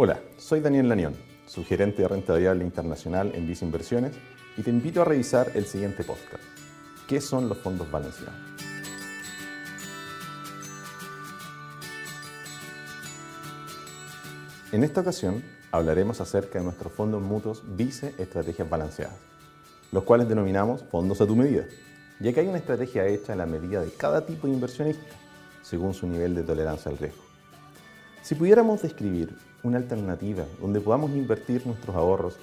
Hola, soy Daniel Lanión, su gerente de renta variable internacional en Visa Inversiones y te invito a revisar el siguiente podcast. ¿Qué son los fondos balanceados? En esta ocasión hablaremos acerca de nuestros fondos mutuos Vice Estrategias Balanceadas, los cuales denominamos fondos a tu medida, ya que hay una estrategia hecha a la medida de cada tipo de inversionista, según su nivel de tolerancia al riesgo. Si pudiéramos describir una alternativa donde podamos invertir nuestros ahorros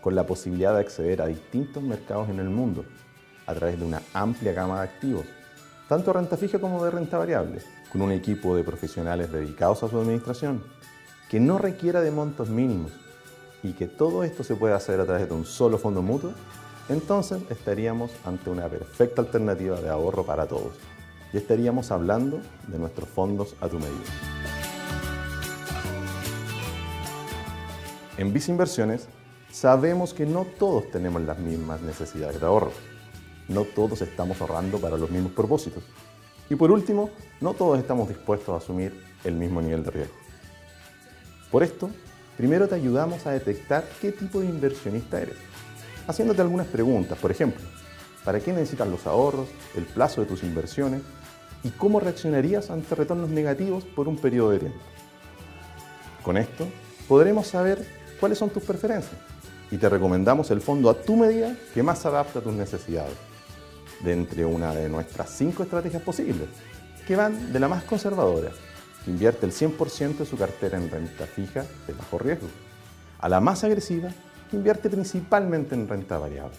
con la posibilidad de acceder a distintos mercados en el mundo a través de una amplia gama de activos, tanto renta fija como de renta variable, con un equipo de profesionales dedicados a su administración, que no requiera de montos mínimos y que todo esto se pueda hacer a través de un solo fondo mutuo, entonces estaríamos ante una perfecta alternativa de ahorro para todos y estaríamos hablando de nuestros fondos a tu medida. En Visa Inversiones sabemos que no todos tenemos las mismas necesidades de ahorro. No todos estamos ahorrando para los mismos propósitos. Y por último, no todos estamos dispuestos a asumir el mismo nivel de riesgo. Por esto, primero te ayudamos a detectar qué tipo de inversionista eres, haciéndote algunas preguntas, por ejemplo, ¿para qué necesitas los ahorros, el plazo de tus inversiones y cómo reaccionarías ante retornos negativos por un periodo de tiempo? Con esto, podremos saber cuáles son tus preferencias y te recomendamos el fondo a tu medida que más adapta a tus necesidades, de entre una de nuestras cinco estrategias posibles, que van de la más conservadora, que invierte el 100% de su cartera en renta fija de bajo riesgo, a la más agresiva, que invierte principalmente en renta variable.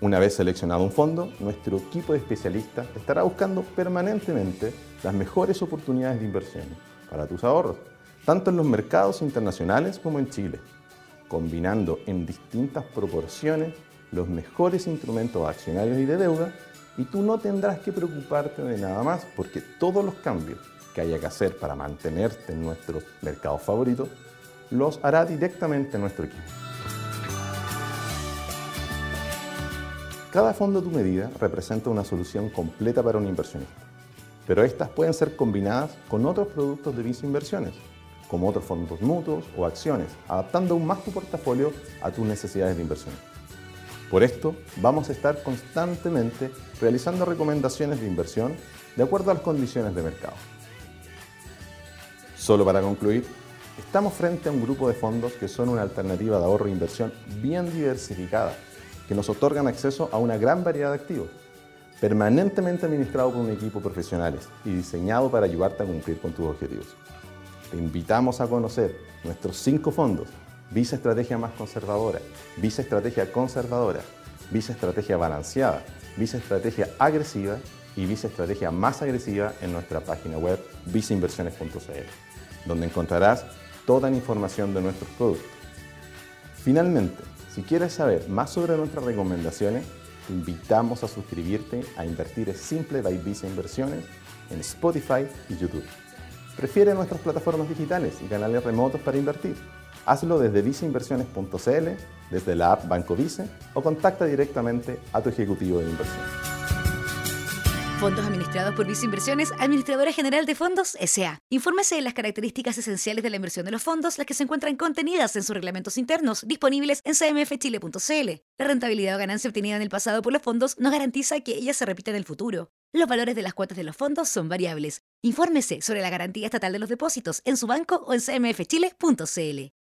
Una vez seleccionado un fondo, nuestro equipo de especialistas estará buscando permanentemente las mejores oportunidades de inversión para tus ahorros, tanto en los mercados internacionales como en Chile, combinando en distintas proporciones los mejores instrumentos accionarios y de deuda, y tú no tendrás que preocuparte de nada más porque todos los cambios que haya que hacer para mantenerte en nuestros mercados favoritos, los hará directamente nuestro equipo. Cada fondo a tu medida representa una solución completa para un inversionista, pero estas pueden ser combinadas con otros productos de Visa Inversiones, como otros fondos mutuos o acciones, adaptando aún más tu portafolio a tus necesidades de inversión. Por esto, vamos a estar constantemente realizando recomendaciones de inversión de acuerdo a las condiciones de mercado. Solo para concluir, estamos frente a un grupo de fondos que son una alternativa de ahorro e inversión bien diversificada, que nos otorgan acceso a una gran variedad de activos, permanentemente administrado por un equipo de profesionales y diseñado para ayudarte a cumplir con tus objetivos. Te invitamos a conocer nuestros cinco fondos, Visa Estrategia Más Conservadora, Visa Estrategia Conservadora, Visa Estrategia Balanceada, Visa Estrategia Agresiva y Visa Estrategia Más Agresiva en nuestra página web visainversiones.cl donde encontrarás toda la información de nuestros productos. Finalmente, si quieres saber más sobre nuestras recomendaciones, te invitamos a suscribirte a Invertir Simple by Visa Inversiones en Spotify y YouTube. Prefiere nuestras plataformas digitales y canales remotos para invertir. Hazlo desde visainversiones.cl, desde la app Banco Vice o contacta directamente a tu ejecutivo de inversión. Fondos administrados por Visa Inversiones, Administradora General de Fondos S.A. Infórmese de las características esenciales de la inversión de los fondos, las que se encuentran contenidas en sus reglamentos internos, disponibles en cmfchile.cl. La rentabilidad o ganancia obtenida en el pasado por los fondos no garantiza que ella se repita en el futuro. Los valores de las cuotas de los fondos son variables. Infórmese sobre la garantía estatal de los depósitos en su banco o en cmfchile.cl.